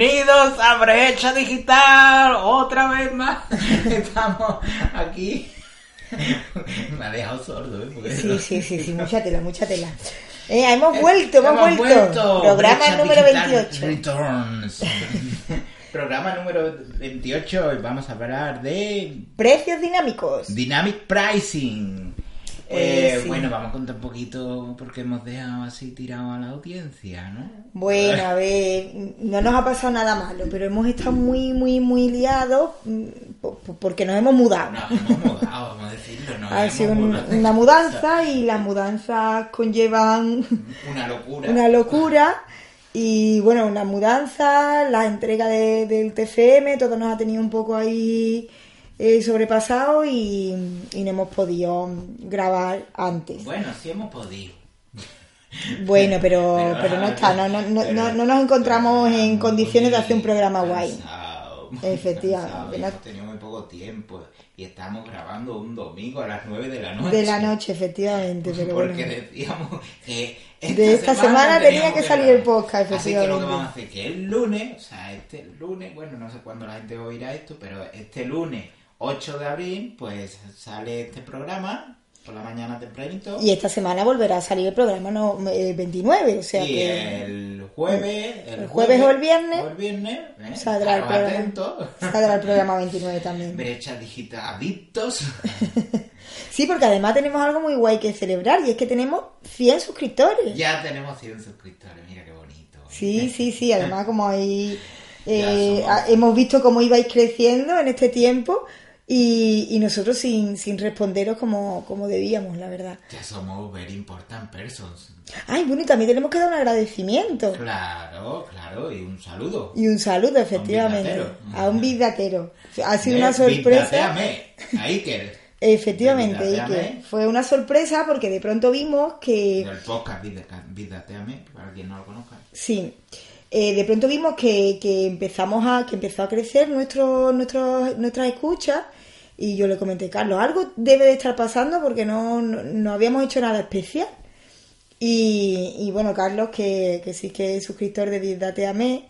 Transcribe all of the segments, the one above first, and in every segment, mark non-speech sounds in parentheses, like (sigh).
Bienvenidos a Brecha Digital, otra vez más. (laughs) Estamos aquí. Me ha dejado sordo, ¿eh? Porque- Sí, sí, sí, sí, mucha tela, mucha tela. Eh, hemos vuelto, hemos, Hemos vuelto. Programa Brecha número Digital 28. Returns. (laughs) Programa número 28 y vamos a hablar de Precios dinámicos. Dynamic Pricing. Pues Eh, sí. Bueno, vamos a contar un poquito porque hemos dejado así tirado a la audiencia, ¿no? Bueno, a ver, no nos ha pasado nada malo, pero hemos estado muy, muy, muy liados mm, po- po- porque nos hemos mudado. Nos hemos mudado, vamos a decirlo. Nos (laughs) Ha hemos sido mudado. una mudanza (laughs) y las mudanzas conllevan (laughs) Una locura. una locura. Y bueno, una mudanza, la entrega de- del TFM, todo nos ha tenido un poco ahí eh, sobrepasado y, y no hemos podido grabar antes. Bueno, sí hemos podido. Bueno, pero, (laughs) Pero- pero no está, no, no, no, pero- no, no nos encontramos en condiciones de hacer un programa guay. (laughs) Efectivamente, Hemos tenido muy poco tiempo y estamos grabando un domingo a las 9 de la noche. De la noche, efectivamente, (laughs) pero Porque bueno. decíamos que De esta semana tenía teníamos que salir el podcast, Así que lo efectivamente. que vamos a hacer que el lunes, o sea, este lunes, bueno, no sé cuándo la gente oirá esto, pero este lunes 8 de abril, pues sale este programa por la mañana tempranito. Y esta semana volverá a salir el programa no, eh, 29, o sea Y que el jueves, el, el jueves o el viernes o el viernes, ¿eh? saldrá el programa. atentos. saldrá el programa 29 también. Brecha digital adictos. (laughs) Sí, porque además tenemos algo muy guay que celebrar y es que tenemos 100 suscriptores. ya tenemos 100 suscriptores, mira qué bonito. Sí, sí, sí, además como ahí (laughs) eh, hemos visto cómo ibais creciendo en este tiempo y, y nosotros sin, sin responderos como, como debíamos, la verdad. Ya somos very important persons. Ay, bueno, y también tenemos que dar un agradecimiento Claro, claro, y un saludo. y un saludo, efectivamente, a un bizdatero. Ha sido una sorpresa. A Iker. Efectivamente, que Bidateame. fue una sorpresa porque de pronto vimos que... Del podcast Vida- Bidateame, para quien no lo conozca. Sí, Eh, de pronto vimos que, que empezamos a que empezó a crecer nuestro, nuestro, nuestras escuchas y yo le comenté, Carlos, algo debe de estar pasando porque no, no, no habíamos hecho nada especial. Y, y bueno, Carlos, que, que sí que es suscriptor de Disdateame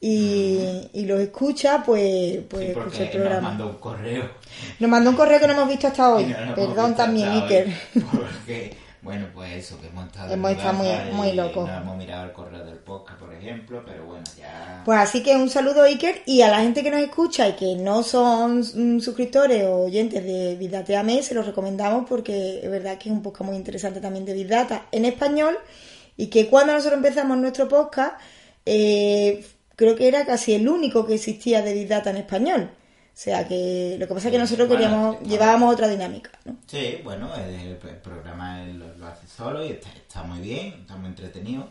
y, y los escucha, pues, pues Sí, escucha el programa. nos mandó un correo. Nos mandó un correo que no hemos visto hasta (laughs) hoy. No Perdón también, Iker. (laughs) Porque, bueno, pues eso, que hemos estado. Hemos estado muy- muy locos. No hemos mirado el correo del podcast, por ejemplo, pero bueno, ya. Pues así que un saludo Iker y a la gente que nos escucha y que no son mm, suscriptores o oyentes de Big Data AME, se los recomendamos porque es verdad que es un podcast muy interesante también de Big Data en español y que cuando nosotros empezamos nuestro podcast eh, creo que era casi el único que existía de Big Data en español. O sea que lo que pasa es que nosotros bueno, queríamos, llevábamos otra dinámica, ¿no? Sí, bueno, el, el programa lo, lo hace solo y está, está muy bien, está muy entretenido.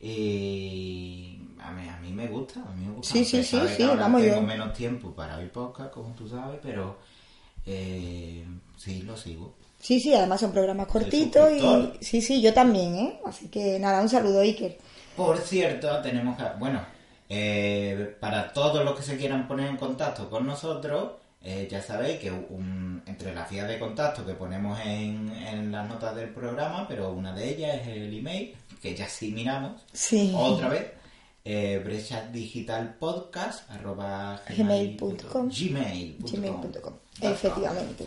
Y a mí, a mí me gusta, a mí me gusta. Sí, sí, sí, sí, vamos, tengo yo- menos tiempo para oír podcast, como tú sabes, pero eh, sí, lo sigo. Sí, sí, además son programas cortitos y sí, sí, yo también, ¿eh? Así que nada, un saludo Iker. Por cierto, tenemos que, bueno, eh, para todos los que se quieran poner en contacto con nosotros, eh, ya sabéis que un- entre las vías de contacto que ponemos en, en las notas del programa, pero una de ellas es el email, que ya sí miramos, Sí. otra vez, eh, brechadigitalpodcast arroba Gmail.com. gmail.com. gmail.com. Efectivamente.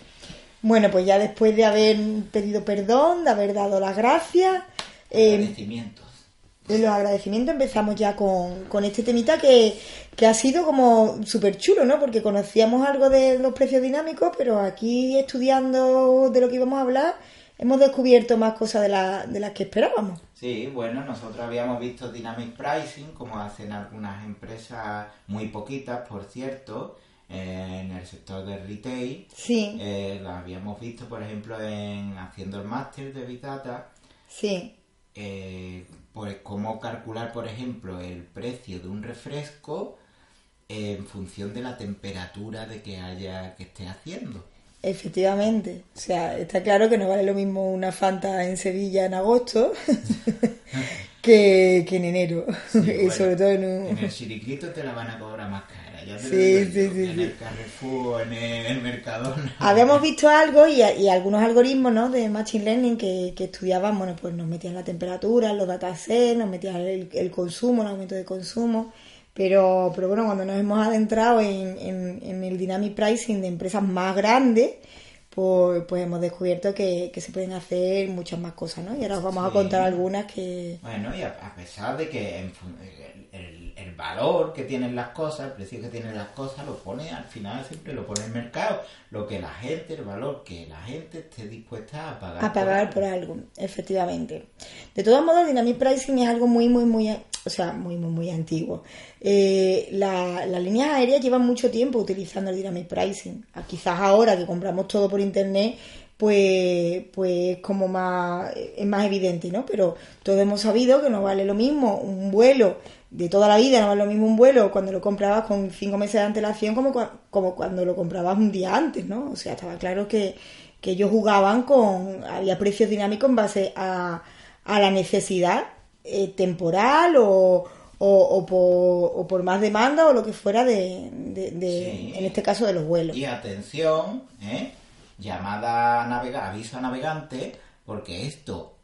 Bueno, pues ya después de haber pedido perdón, de haber dado las gracias, eh, Agradecimientos. De los agradecimientos empezamos ya con, con este temita que, que ha sido como súper chulo, ¿no? Porque conocíamos algo de los precios dinámicos, pero aquí estudiando de lo que íbamos a hablar, hemos descubierto más cosas de, la- de las que esperábamos. Sí, bueno, nosotros habíamos visto Dynamic Pricing, como hacen algunas empresas, muy poquitas, por cierto, eh, en el sector del retail. Sí, Eh, las habíamos visto, por ejemplo, en haciendo el máster de Big Data, sí, eh, pues cómo calcular, por ejemplo, el precio de un refresco en función de la temperatura de que haya que esté haciendo. efectivamente. O sea, está claro que no vale lo mismo una Fanta en Sevilla en agosto (laughs) que, que en enero. Sí, (laughs) y bueno, sobre todo en un... En el chiriquito te la van a cobrar más cara. Ya te Sí, lo sí, sí, en sí. el Carrefour, en el Mercadona. (laughs) Habíamos visto algo y, y algunos algoritmos ¿no? de Machine Learning que, que estudiaban, bueno, pues nos metían la temperatura, los datasets, nos metían el, el consumo, el aumento de consumo, pero, pero bueno, cuando nos hemos adentrado en, en, en el dynamic pricing de empresas más grandes, pues, pues hemos descubierto que, que se pueden hacer muchas más cosas, ¿no? Y ahora os vamos a contar algunas que... Bueno, y a, a pesar de que en el, valor que tienen las cosas, el precio que tienen las cosas, lo pone al final siempre lo pone el mercado. Lo que la gente, el valor que la gente esté dispuesta a pagar. a pagar por algo, efectivamente. De todos modos, Dynamic Pricing es algo muy, muy, muy, o sea, muy, muy, muy antiguo. Eh, la- las líneas aéreas llevan mucho tiempo utilizando el Dynamic Pricing. Ah, Quizás ahora que compramos todo por internet, pues, pues como más, es más evidente, ¿no? Pero todos hemos sabido que no vale lo mismo un vuelo de toda la vida, no vale lo mismo un vuelo cuando lo comprabas con cinco meses de antelación como, como cuando lo comprabas un día antes, ¿no? O sea, estaba claro que, que ellos jugaban con, había precios dinámicos en base a, a la necesidad eh, temporal o, o, o por, o por más demanda o lo que fuera de, de- de- Sí. en este caso de los vuelos. Y atención, ¿eh? llamada navega aviso a navegante, porque esto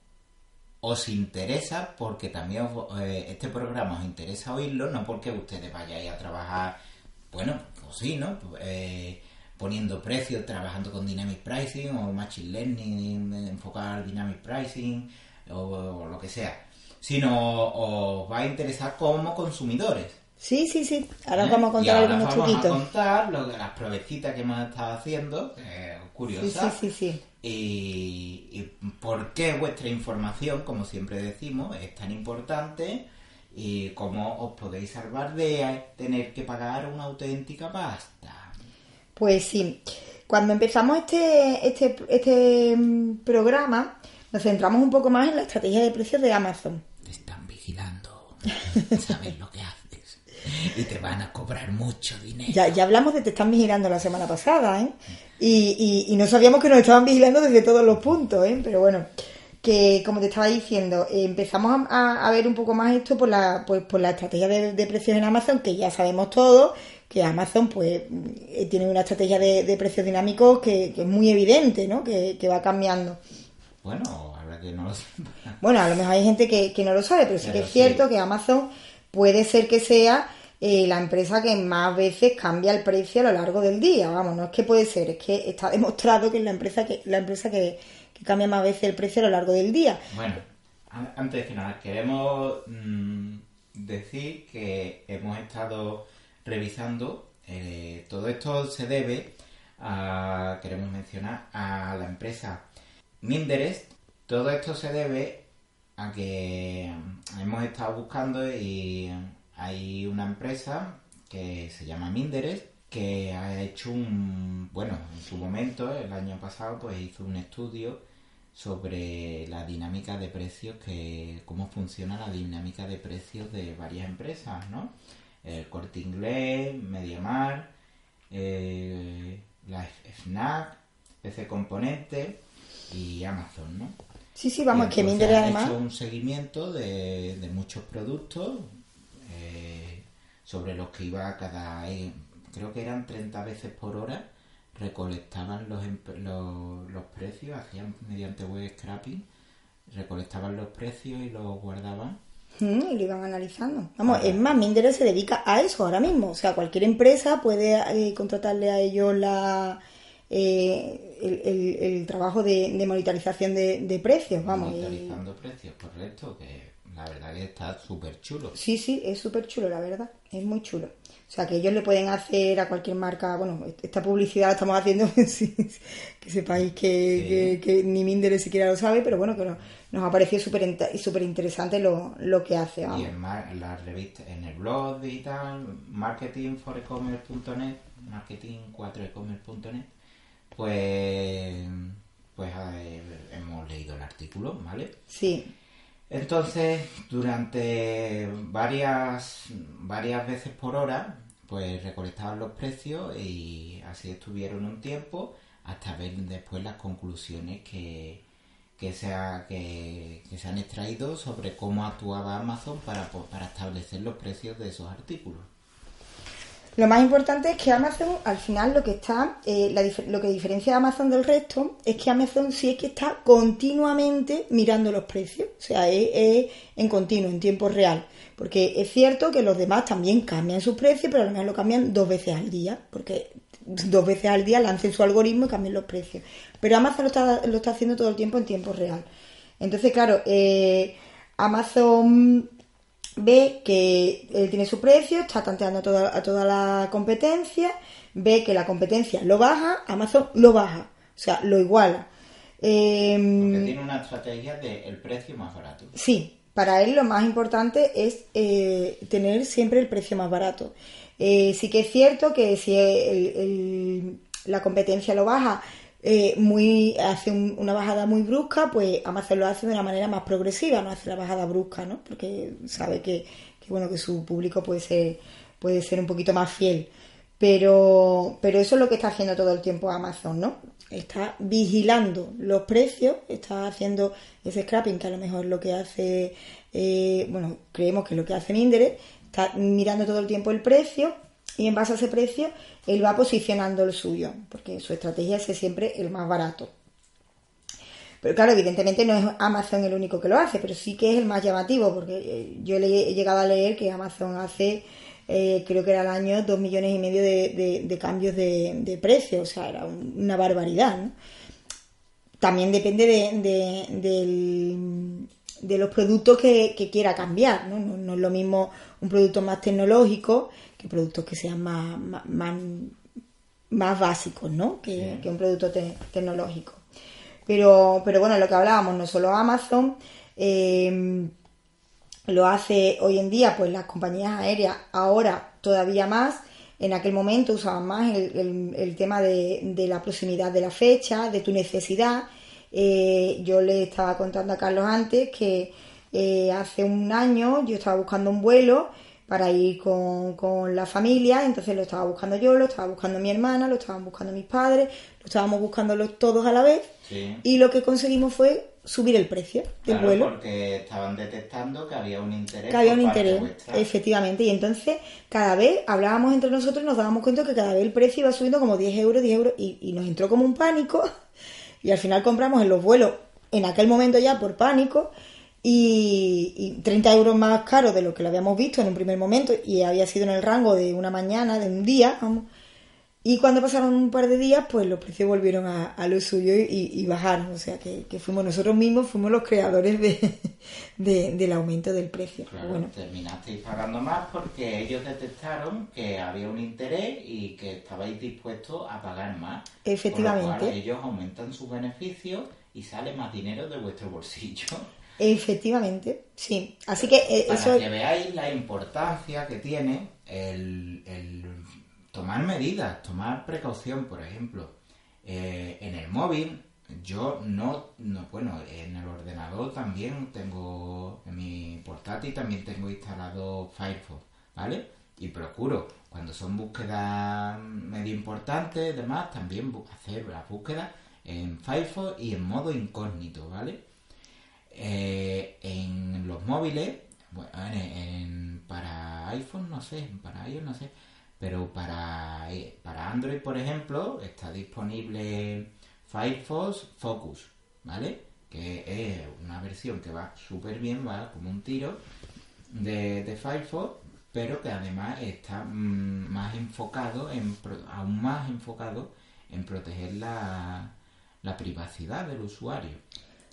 os interesa, porque también os- eh, este programa os interesa oírlo, no porque ustedes vayáis a trabajar, bueno, pues sí, ¿no? Eh, poniendo precios, trabajando con Dynamic Pricing o Machine Learning, enfocado al Dynamic Pricing o, o lo que sea, sino os va a interesar como consumidores. Sí, sí, sí. Ahora os ¿Eh? vamos a Y contar ahora algunos vamos truquitos. a contar lo de las pruebecitas que hemos estado haciendo, eh, curiosas. sí, sí, sí. Y, y por qué vuestra información, como siempre decimos, es tan importante y cómo os podéis salvar de tener que pagar una auténtica pasta. Pues sí, cuando empezamos este, este, este mm, programa, nos centramos un poco más en la estrategia de precios de Amazon. Vigilando, sabes lo que haces y te van a cobrar mucho dinero. Ya, ya hablamos de te están vigilando la semana pasada, ¿eh? Y, y- y no sabíamos que nos estaban vigilando desde todos los puntos, ¿eh? Pero bueno, que como te estaba diciendo, eh, empezamos a, a- ver un poco más esto por la, pues, por la estrategia de, precios en Amazon, que ya sabemos todos que Amazon pues eh, tiene una estrategia de, de precios dinámicos que, que es muy evidente, ¿no? Que, que va cambiando. Bueno, ahora que no lo sepa. (laughs) Bueno, a lo mejor hay gente que, que no lo sabe, pero sí que es cierto sí. que Amazon puede ser que sea eh, la empresa que más veces cambia el precio a lo largo del día. Vamos, no es que puede ser, es que está (laughs) demostrado que es la empresa que, la empresa que, que cambia más veces el precio a lo largo del día. Bueno, antes que nada, queremos mm, decir que hemos estado revisando, eh, todo esto se debe a, queremos mencionar, a la empresa Minderest. Todo esto se debe a que hemos estado buscando y hay una empresa que se llama Minderest que ha hecho un, bueno, en su momento, el año pasado, pues hizo un estudio sobre la dinámica de precios, que cómo funciona la dinámica de precios de varias empresas, ¿no? El Corte Inglés, Mediamar, eh, la FNAC, PC Componente y Amazon, ¿no? Sí, sí, vamos, que Minder además... hecho un seguimiento de, de muchos productos eh, sobre los que iba cada... eh, creo que eran 30 veces por hora recolectaban los, los, los precios, hacían mediante web scrapping, recolectaban los precios y los guardaban. Mm, y lo iban analizando. Vamos, es más, Minder se dedica a eso ahora mismo. O sea, cualquier empresa puede eh, contratarle a ellos la, eh, el, el- el trabajo de, de monitorización de, de precios. Vamos, y- monitorizando precios, correcto, que la verdad que está súper chulo. Sí, sí, es súper chulo, la verdad. Es muy chulo. O sea, que ellos le pueden hacer a cualquier marca, bueno, esta publicidad la estamos haciendo, (laughs) sí, que sepáis que, que, que ni Minder siquiera lo sabe, pero bueno, que nos, nos ha parecido súper int- súper interesante lo, lo que hace. Y vamos. en mar- en la revista, en el blog digital, marketingforecommerce.net, marketing4ecommerce.net, pues, pues eh, hemos leído el artículo, ¿vale? Sí, Entonces, durante varias, varias veces por hora, pues recolectaban los precios y así estuvieron un tiempo hasta ver después las conclusiones que, que, se, ha- que, que se han extraído sobre cómo actuaba Amazon para, po- para establecer los precios de esos artículos. Lo más importante es que Amazon, al final, lo que está, eh, lo que diferencia a Amazon del resto es que Amazon sí es que está continuamente mirando los precios, o sea, es, en continuo, en tiempo real. Porque es cierto que los demás también cambian sus precios, pero al menos lo cambian dos veces al día, porque (laughs) dos veces al día lancen su algoritmo y cambian los precios. Pero Amazon lo está, lo está haciendo todo el tiempo en tiempo real. Entonces, claro, eh, Amazon ve que él tiene su precio, está tanteando a toda, a toda la competencia, ve que la competencia lo baja, Amazon lo baja, o sea, lo iguala. Em, Porque tiene una estrategia de el precio más barato. Sí, para él lo más importante es eh, tener siempre el precio más barato. Eh, sí que es cierto que si la competencia lo baja, eh, muy hace una bajada muy brusca, pues Amazon lo hace de una manera más progresiva, no hace la bajada brusca, ¿no? Porque sabe que, bueno que su público puede ser puede ser un poquito más fiel. Pero, pero eso es lo que está haciendo todo el tiempo Amazon, ¿no? Está vigilando los precios, está haciendo ese scrapping, que a lo mejor lo que hace, eh, bueno, creemos que es lo que hace Mindere, está mirando todo el tiempo el precio y en base a ese precio él va posicionando el suyo, porque su estrategia es siempre el más barato. Pero claro, evidentemente no es Amazon el único que lo hace, pero sí que es el más llamativo, porque eh, yo he llegado a leer que Amazon hace, eh, creo que era al año, dos millones y medio de, cambios de, precio, o sea, era una barbaridad. También depende de, los productos que, quiera cambiar, ¿no? ¿no? es lo mismo un producto más tecnológico que productos que sean más, más, básicos, ¿no? Que, un producto tecnológico. Pero, pero bueno, lo que hablábamos, no solo Amazon, eh, lo hace hoy en día, pues las compañías aéreas, ahora todavía más, en aquel momento usaban más el, tema de, la proximidad de la fecha, de tu necesidad. Eh, yo le estaba contando a Carlos antes que eh, hace un año yo estaba buscando un vuelo para ir con, la familia, entonces lo estaba buscando yo, lo estaba buscando mi hermana, lo estaban buscando mis padres, lo estábamos buscando todos a la vez y lo que conseguimos fue subir el precio del vuelo. Porque estaban detectando que había un interés. Que había un interés, efectivamente. Y entonces cada vez hablábamos entre nosotros y nos dábamos cuenta que cada vez el precio iba subiendo como 10 euros, 10 euros y, y nos entró como un pánico (laughs) y al final compramos en los vuelos en aquel momento ya por pánico y, 30 euros más caro de lo que lo habíamos visto en un primer momento y había sido en el rango de una mañana, de un día, vamos. Y cuando pasaron un par de días, pues los precios volvieron a, lo suyo y, bajaron. O sea, que, fuimos nosotros mismos, fuimos los creadores de, (laughs) del aumento del precio. Claro, bueno. terminasteis pagando más porque ellos detectaron que había un interés y que estabais dispuestos a pagar más. Efectivamente. ellos aumentan sus beneficios y sale más dinero de vuestro bolsillo. Efectivamente, sí. Así que eh, Para que veáis la importancia que tiene el, tomar medidas, tomar precaución, por ejemplo. Eh, en el móvil, yo no, no, bueno, en el ordenador también tengo, en mi portátil también tengo instalado Firefox, ¿vale? Y procuro, cuando son búsquedas medio importantes, demás, también hacer las búsquedas en Firefox y en modo incógnito, ¿vale? Eh, en los móviles, bueno, para iPhone no sé, para iOS no sé, pero para, eh, para Android, por ejemplo, está disponible Firefox Focus, ¿vale? Que es una versión que va súper bien, va como un tiro de, Firefox, pero que además está mm, más enfocado, en, aún más enfocado en proteger la, la privacidad del usuario.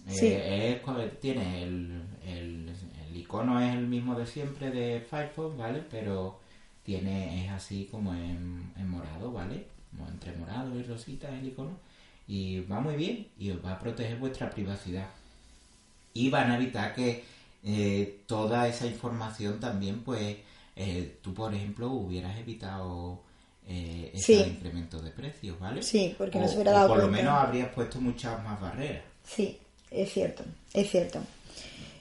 Eh, tiene el, el, icono es el mismo de siempre de Firefox, ¿vale? Pero tiene es así como en, morado, ¿vale? Como entre morado y rosita el icono. Y va muy bien y os va a proteger vuestra privacidad. Y van a evitar que eh, toda esa información también, pues, eh, tú, por ejemplo, hubieras evitado eh, ese incremento de precios, ¿vale? Sí, porque no se hubiera dado Por lo menos habrías puesto muchas más barreras. Sí, es cierto, es cierto.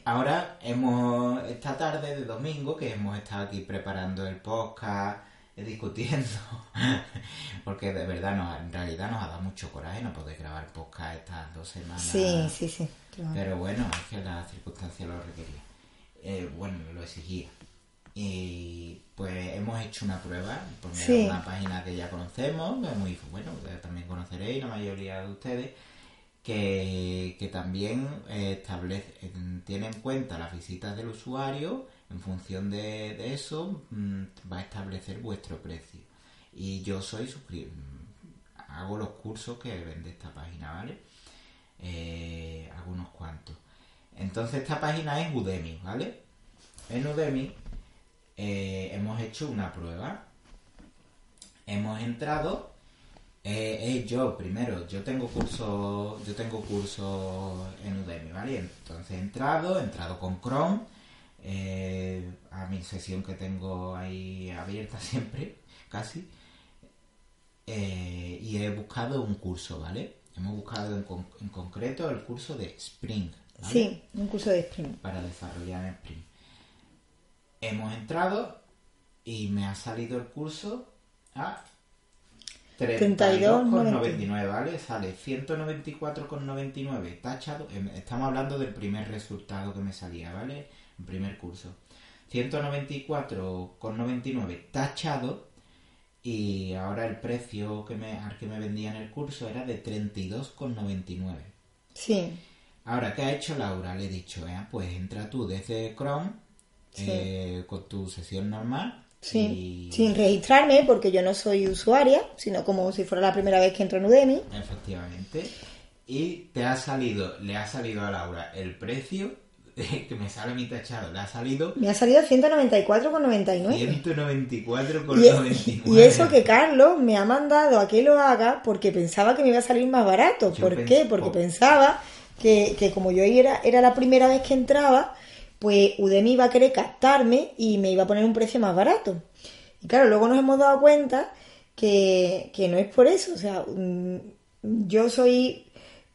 Ahora hemos, esta tarde de domingo, que hemos estado aquí preparando el podcast, eh, discutiendo, (laughs) porque de verdad nos, en realidad nos ha dado mucho coraje no poder grabar podcast estas dos semanas. Sí, sí, sí. Pero bueno, es que la circunstancia lo requería. Eh, bueno, lo exigía. Y pues hemos hecho una prueba, pues mira, Sí. una página que ya conocemos, que es muy bueno, que también conoceréis la mayoría de ustedes, que, también eh, establece, en- tiene en cuenta las visitas del usuario, en función de, de eso mm, va a establecer vuestro precio. Y yo soy hago los cursos que vende esta página, ¿vale? Eh, hago unos cuantos. Entonces esta página es Udemy, ¿vale? En Udemy eh, hemos hecho una prueba. Hemos entrado. Eh, eh, yo primero, yo tengo curso, yo tengo curso en Udemy, ¿vale? Entonces he entrado, he entrado con Chrome eh, a mi sesión que tengo ahí abierta (laughs) siempre, casi. eh, y he buscado un curso, ¿vale? Hemos buscado en, con- en concreto el curso de Spring, ¿vale? Sí, un curso de Spring. para desarrollar en Spring. Hemos entrado y me ha salido el curso a 32,99, ¿vale? Sale 194,99 tachado. Estamos hablando del primer resultado que me salía, ¿vale? El primer curso. 194,99 tachado y ahora el precio que me, al que me vendían el curso era de 32,99. Sí, Ahora, ¿qué ha hecho Laura? Le he dicho, eh, pues entra tú desde Chrome Sí. eh, con tu sesión normal. Sí. y- Sin registrarme, porque yo no soy usuaria, sino como si fuera la primera vez que entro en Udemy. Efectivamente. Y te ha salido, le ha salido a Laura el precio (laughs) que me sale mi tachado. Le ha salido Me ha salido 194,99. 194,99. Y, y eso que Carlos me ha mandado a que lo haga porque pensaba que me iba a salir más barato. Yo ¿Por qué? Porque pensaba que, que como yo era, era la primera vez que entraba, pues Udemy iba a querer captarme y me iba a poner un precio más barato. Y claro, luego nos hemos dado cuenta que, que no es por eso. O sea, mm, yo soy...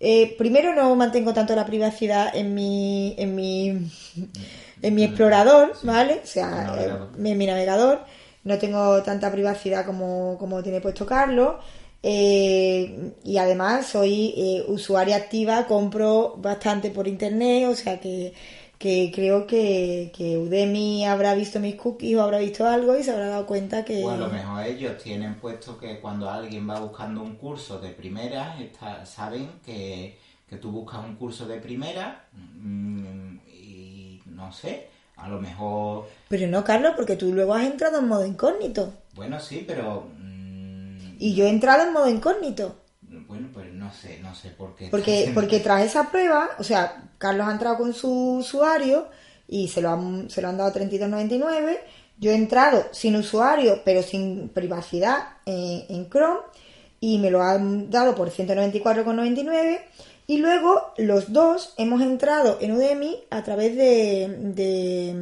eh, primero no mantengo tanto la privacidad en mi... En mi (laughs) en mi explorador, ¿vale? O sea, Navegador. eh, en mi navegador no tengo tanta privacidad como, como tiene puesto Carlos. eh, y además soy eh, usuaria activa, compro bastante por internet, o sea que, que creo que, que Udemy habrá visto mis cookies o habrá visto algo y se habrá dado cuenta que... O a lo mejor ellos tienen puesto que cuando alguien va buscando un curso de primera, está- saben que, que tú buscas un curso de primera mm, y no sé, a lo mejor, Pero no, Carlos, porque tú luego has entrado en modo incógnito. bueno, sí, pero... mm, Y yo he entrado en modo incógnito. Bueno, pues no sé, no sé por qué. Porque, (laughs) porque tras esa prueba, o sea, Carlos ha entrado con su usuario y se lo han, se lo han dado 32.99. Yo he entrado sin usuario, pero sin privacidad en, en Chrome y me lo han dado por 194,99. Y luego los dos hemos entrado en Udemy a través de, de,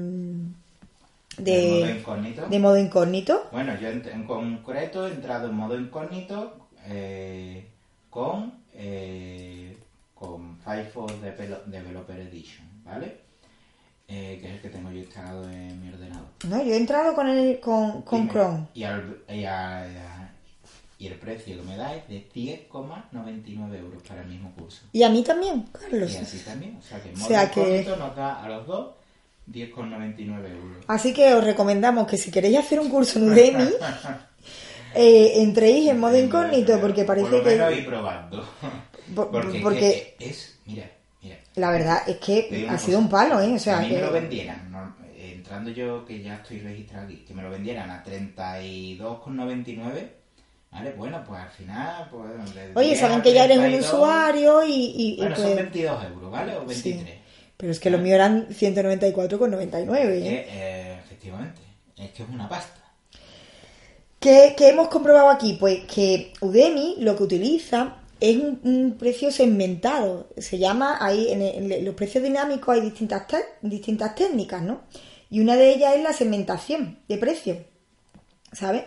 ¿De modo incógnito? de modo incógnito. Bueno, yo en, en concreto he entrado en modo incógnito eh, con, eh, con Firefox Devel- Developer Edition, ¿vale? Eh, que es el que tengo yo instalado en mi ordenador. No, yo he entrado con, el, con, con Y me- Chrome. Y, al- y a- y el precio que me da es de 10,99 euros para el mismo curso. Y a mí también, Carlos. Y así también, o sea que O sea que- nos da a los dos 10,99 euros. Así que os recomendamos que si queréis hacer un curso en Udemy, (laughs) eh, entréis en modo incógnito, porque parece Por lo menos que... ir probando. Por- Porque, es que mira, mira. La verdad es que ha sido cosa. un palo, ¿eh? O sea, mí me lo que... vendieran, no, eh, entrando yo que ya estoy registrado aquí, que me lo vendieran a 32,99, ¿vale? Bueno, pues al final, pues... Oye, 10 saben que ya eres un 32, usuario y... y- y Bueno, pues- son 22 euros, ¿vale? O sí. 23. Pero es que los míos eran 194,99, ¿eh? Que, eh, efectivamente, es que es una pasta. ¿Qué, qué hemos comprobado aquí? Pues que Udemy lo que utiliza es un, un precio segmentado. Se llama, ahí en, los precios dinámicos hay distintas, distintas técnicas, ¿no? Y una de ellas es la segmentación de precios, ¿sabes?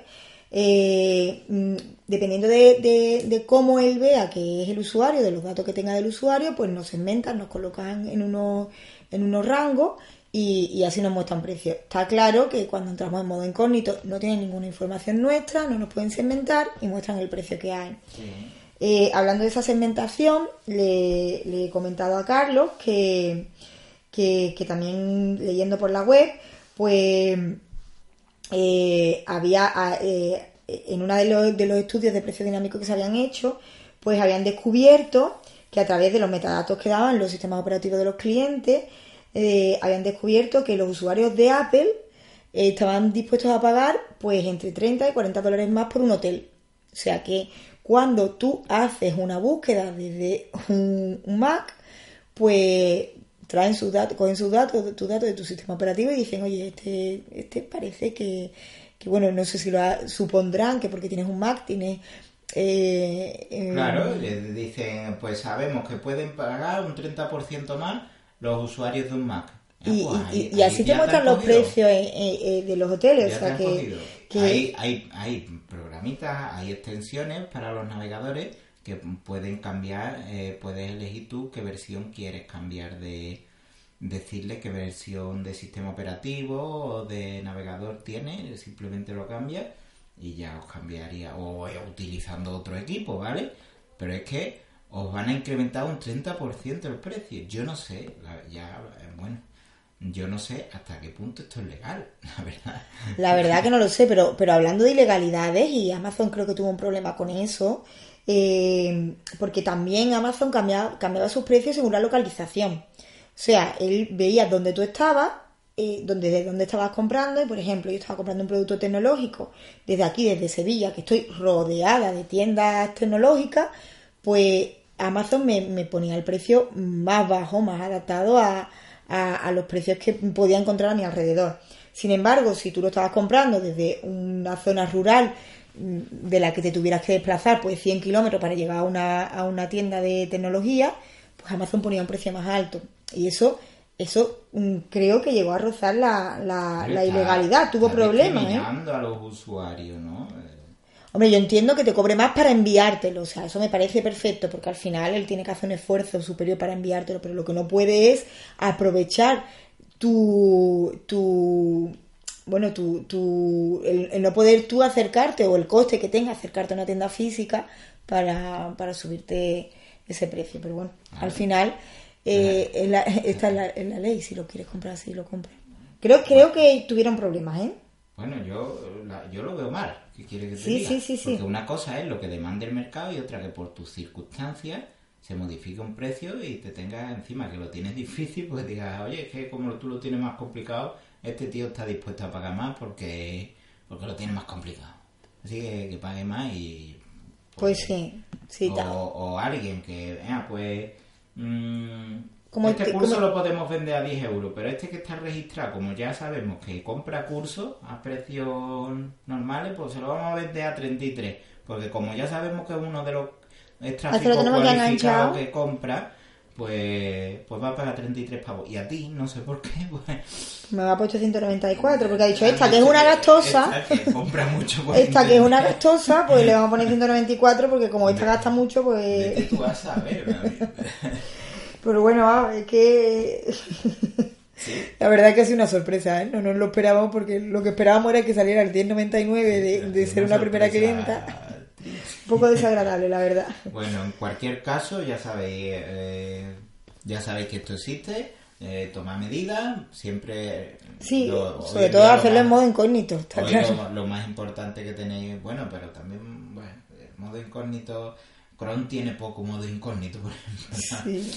Eh, mm, dependiendo de, de- de cómo él vea que es el usuario, de los datos que tenga del usuario, pues nos segmentan, nos colocan en unos, en unos rangos y, y así nos muestran precios. Está claro que cuando entramos en modo incógnito no tienen ninguna información nuestra, no nos pueden segmentar y muestran el precio que hay. Sí. Eh, hablando de esa segmentación, le, he comentado a Carlos que, que, también leyendo por la web, pues eh, había eh, en uno de los, de los estudios de precio dinámico que se habían hecho, pues habían descubierto que a través de los metadatos que daban los sistemas operativos de los clientes, habían descubierto que los usuarios de Apple estaban dispuestos a pagar pues entre 30 y 40 dólares más por un hotel. O sea que cuando tú haces una búsqueda desde un, Mac, pues traen sus datos, cogen sus datos, tus datos de tu sistema operativo y dicen, oye, este, este parece que, que bueno, no sé si lo supondrán que porque tienes un Mac tienes... Eh, eh, claro, dicen, pues sabemos que pueden pagar un 30% más los usuarios de un Mac. y, pues así te muestran los precios eh, de los hoteles. O sea que, Hay, hay, hay hay extensiones para los navegadores que pueden cambiar, puedes elegir tú qué versión quieres cambiar de, decirle qué versión de sistema operativo o de navegador tiene, simplemente lo cambia y ya os cambiaría, o utilizando otro equipo, ¿vale? Pero es que os van a incrementar un 30% el precio. Yo no sé, ya, bueno, yo no sé hasta qué punto esto es legal, (laughs) la verdad. La verdad que no lo sé, pero, pero hablando de ilegalidades, y Amazon creo que tuvo un problema con eso, eh, porque también Amazon cambiaba, cambiaba sus precios según la localización. O sea, él veía dónde tú estabas, eh, dónde, de dónde estabas comprando, y por ejemplo, yo estaba comprando un producto tecnológico desde aquí, desde Sevilla, que estoy rodeada de tiendas tecnológicas, pues Amazon me, ponía el precio más bajo, más adaptado a, los precios que podía encontrar a mi alrededor. Sin embargo, si tú lo estabas comprando desde una zona rural mm, de la que te tuvieras que desplazar pues 100 kilómetros para llegar a una, a una tienda de tecnología, pues Amazon ponía un precio más alto. Y eso, eso mm, creo que llegó a rozar la, la, ilegalidad, tuvo problemas. ¿eh? a los usuarios, ¿no? Hombre, yo entiendo que te cobre más para enviártelo, o sea, eso me parece perfecto, porque al final él tiene que hacer un esfuerzo superior para enviártelo, pero lo que no puede es aprovechar tu, tu bueno, tu, tu, el, no poder tú acercarte o el coste que tenga acercarte a una tienda física para, para subirte ese precio. Pero bueno, al final eh, está en la, ley, si lo quieres comprar, si lo compras. Creo, creo que tuvieron problemas, ¿eh? Bueno, yo, yo lo veo mal. ¿Qué quiere que te diga? Sí, sí, sí. Porque una cosa es lo que demanda el mercado y otra que por tus circunstancias se modifica un precio y te tengas encima que lo tienes (laughs) difícil, pues digas, oye, es que como tú lo tienes más complicado, este tío está dispuesto a pagar más porque, porque lo tiene más complicado. Así que, que pague más y... Pues, pues sí, sí. O, o alguien que, ah, pues Este curso lo podemos vender a 10 euros, pero este que está registrado, como ya sabemos que compra cursos a precios normales, pues se lo vamos a vender a 33. Porque como ya sabemos que uno de los tráfico cualificados que, compra, pues, pues va a pagar 33 pavos. Y a ti, no sé por qué, (laughs) pues... Me va a poner 194, porque ha dicho esta que es una gastosa... Esta que compra mucho. (laughs) Pues, esta que es una gastosa, pues le vamos a poner (laughs) 194, porque como esta gasta mucho, pues... tú vas a ver, Pero bueno, es que... (laughs) La verdad que ha sido una sorpresa, ¿eh? No nos lo esperábamos porque lo que esperábamos era que saliera el 1099 de, de ser una primera clienta. Un poco desagradable, la verdad. Bueno, en cualquier caso, ya sabéis, eh, ya sabéis que esto existe. Eh, toma medidas, siempre... Sí, sobre todo hacerlo en modo incógnito, está claro. Lo, más importante que tenéis, bueno, pero también, bueno, modo incógnito, Chrome tiene poco modo incógnito, por ejemplo. Sí.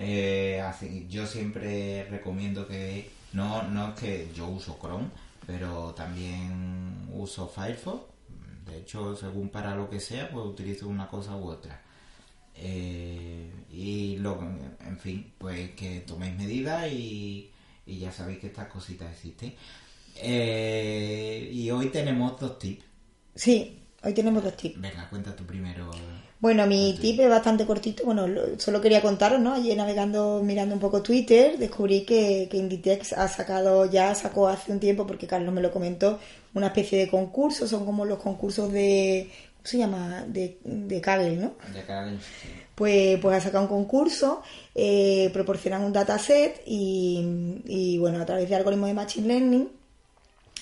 Eh, así, yo siempre recomiendo que, no, no es que yo uso Chrome, pero también uso Firefox. De hecho, según para lo que sea, pues utilizo una cosa u otra. Eh, y lo, en fin, pues que toméis medidas y, ya sabéis que estas cositas existen. Eh, y hoy tenemos dos tips. Sí, hoy tenemos dos tips. Venga, cuenta tú primero. Bueno, mi tip es bastante cortito. Bueno, solo quería contaros, ¿no? Ayer navegando, mirando un poco Twitter, descubrí que, que Inditex ha sacado, ya sacó hace un tiempo, porque Carlos me lo comentó, una especie de concurso. Son como los concursos de, ¿cómo se llama? De, de Kaggle, ¿no? De Kaggle, Pues, pues ha sacado un concurso, eh, proporcionan un dataset y, y, bueno, a través de algoritmos de Machine Learning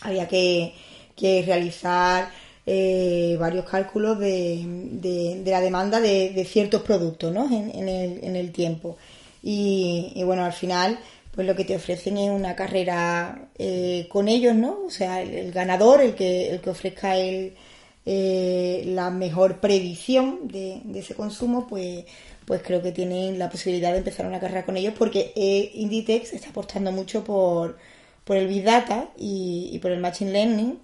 había que, que realizar eh, varios cálculos de, de, la demanda de, ciertos productos ¿no? en, el, en el tiempo. Y, bueno, al final pues lo que te ofrecen es una carrera eh, con ellos, ¿no? O sea, el, ganador, el que, el que ofrezca el, eh, la mejor predicción de, ese consumo, pues, pues creo que tienen la posibilidad de empezar una carrera con ellos porque eh, Inditex está apostando mucho por, por el Big Data y, por el Machine Learning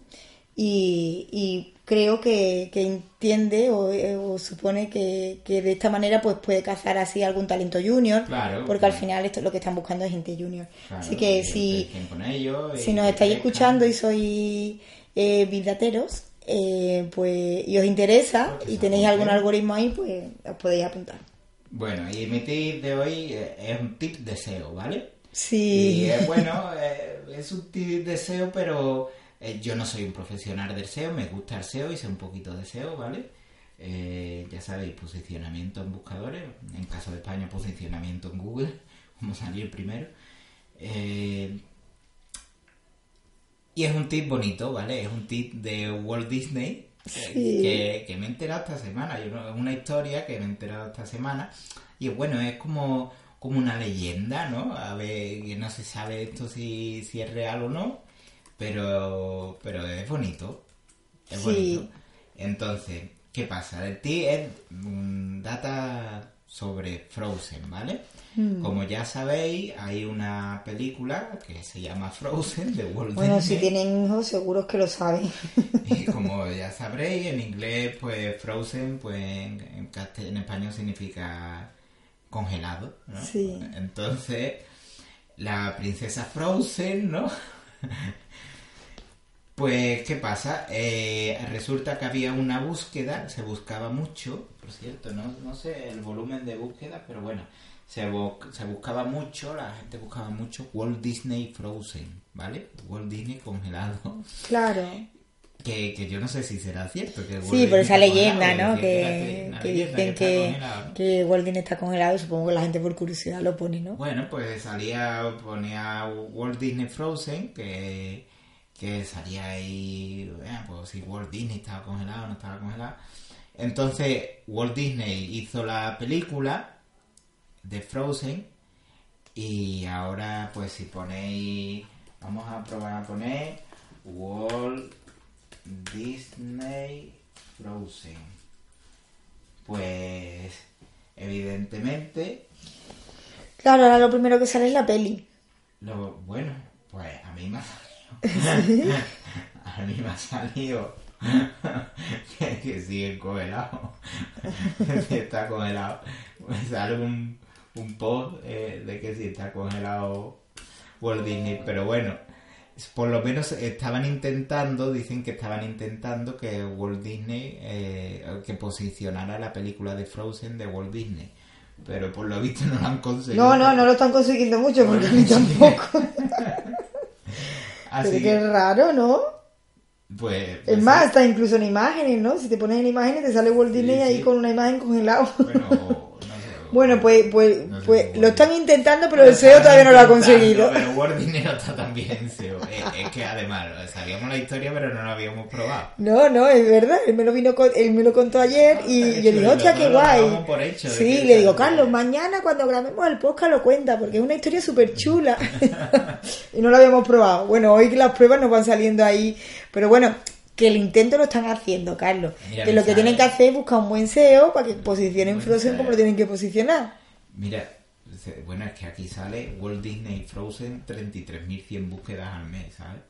y, creo que, entiende o, supone que, de esta manera pues puede cazar así algún talento junior porque al final esto lo que están buscando es gente junior. Así que si, si nos estáis escuchando y sois eh, eh, pues y os interesa pues y tenéis algún algoritmo ahí pues os podéis apuntar. Bueno y mi tip de hoy eh, es un tip de SEO ¿vale? sí. Y es (laughs) bueno es un tip de SEO pero eh, yo no soy un profesional del SEO, me gusta el SEO y sé un poquito de SEO, ¿vale? Eh, ya sabéis, posicionamiento en buscadores, en caso de España, posicionamiento en Google, (laughs) como salir primero. Eh, y es un tip bonito, ¿vale? Es un tip de Walt Disney que, me he enterado esta semana. Es una historia que me he enterado esta semana. Y bueno, es como, como una leyenda, ¿no? A ver, no se sabe esto si, si es real o no pero, pero es bonito. Es bonito. Entonces, ¿qué pasa? El T es un data sobre Frozen, ¿vale? Hmm. Como ya sabéis, hay una película que se llama Frozen de Walt Bueno, si tienen hijos, seguros que lo saben. (laughs) y como ya sabréis, en inglés, pues Frozen, pues en, en español significa congelado, ¿no? Sí. Entonces, la princesa Frozen, ¿no? Pues, ¿qué pasa? Eh, resulta que había una búsqueda, se buscaba mucho, por cierto, no, no sé el volumen de búsqueda, pero bueno, se, se buscaba mucho, la gente buscaba mucho Walt Disney Frozen, ¿vale? Walt Disney congelado. (laughs) Claro. Que, que yo no sé si será cierto. Que sí, por esa leyenda, ¿no? Que, que, dicen que, que, Walt Disney está congelado, supongo que la gente por curiosidad lo pone, ¿no? Bueno, pues salía, ponía Walt Disney Frozen, que que salía ahí, pues si Walt Disney estaba congelado o no estaba congelado. Entonces Walt Disney hizo la película de Frozen y ahora pues si ponéis, vamos a probar a poner Walt Disney Frozen. Pues evidentemente... Claro, ahora lo primero que sale es la peli. Lo, bueno, pues a mí me (laughs) a mí me ha salido que, (laughs) que sigue congelado. si (laughs) está congelado. Me sale un, un post eh, de que si está congelado Walt Disney. Pero bueno, por lo menos estaban intentando, dicen que estaban intentando que Walt Disney, eh, que posicionara la película de Frozen de Walt Disney. Pero por lo visto no lo han conseguido. No, no, no lo están consiguiendo mucho porque a mí tampoco. Pero qué raro, ¿no? Pues, es pues más, está incluso en imágenes, ¿no? Si te pones en imágenes te sale Walt Disney ahí con una imagen congelada. Bueno, bueno, pues, pues, pues lo están intentando, pero el SEO todavía no lo ha conseguido. Pero Word Disney no está tan bien SEO. Es, que además, sabíamos la historia, pero no la habíamos probado. No, no, es verdad. Él me lo, vino, él me lo contó ayer y yo dije, hostia, qué guay. sí, le digo, Carlos, mañana cuando grabemos el podcast lo cuenta, porque es una historia súper chula. (laughs) y no lo habíamos probado. Bueno, hoy las pruebas nos van saliendo ahí. Pero bueno, que el intento lo están haciendo, Carlos. que lo que tienen que hacer es buscar un buen SEO para que posicionen Frozen como lo tienen que posicionar. Mira, bueno, es que aquí sale Walt Disney Frozen 33.100 búsquedas al mes, ¿sabes?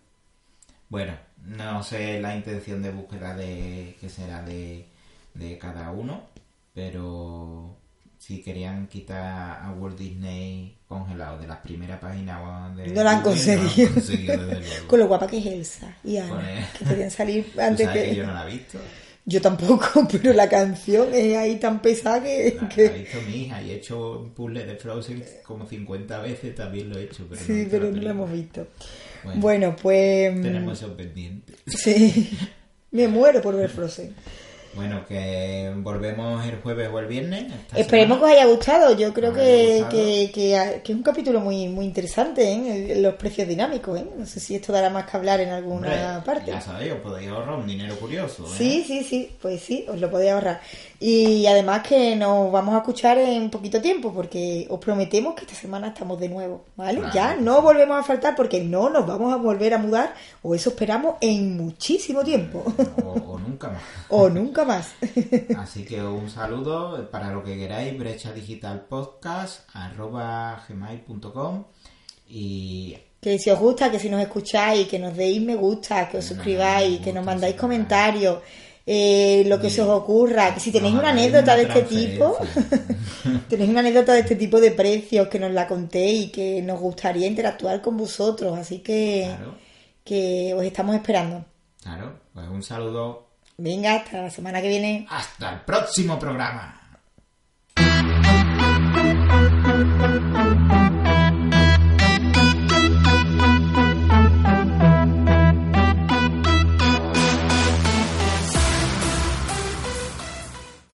Bueno, no sé la intención de búsqueda de que será de, de cada uno, pero si querían quitar a Walt Disney congelado de las primeras páginas de no lo (laughs) han conseguido, con lo guapa que es Elsa y Ana que querían salir (laughs) antes que... yo no la he visto yo tampoco (laughs) pero la canción es ahí tan pesada que, la, que... ha visto mi hija y he hecho un puzzle de Frozen como 50 veces también lo he hecho pero sí pero no lo hemos visto. Bueno, pues tenemos eso pendiente sí. Me muero por ver Frozen Bueno, que volvemos el jueves o el viernes. Esperemos que os haya gustado. Yo creo que, gustado. que, que- que es un capítulo muy muy interesante, ¿eh? Los precios dinámicos, ¿eh? No sé si esto dará más que hablar en alguna Hombre, parte. Ya sabéis, os podéis ahorrar un dinero curioso. ¿eh? Sí, sí, sí, pues sí, os lo podéis ahorrar. Y además que nos vamos a escuchar en poquito tiempo, porque os prometemos que esta semana estamos de nuevo, ¿vale? Claro. Ya no volvemos a faltar porque no nos vamos a volver a mudar, o eso esperamos en muchísimo tiempo, O, o nunca más. (laughs) o nunca más. (laughs) Así que un saludo para lo que queráis, brecha digital podcast arroba gmail.com y Que si os gusta, que si nos escucháis, que nos deis me gusta, que os suscribáis, que nos mandáis comentarios, eh, lo que mm. se os ocurra. Si tenéis una anécdota de este tipo, (laughs) tenéis una anécdota de este tipo de precios que nos la contéis y que nos gustaría interactuar con vosotros. Así que, que os estamos esperando. Claro, pues un saludo. Venga, hasta la semana que viene. Hasta el próximo programa.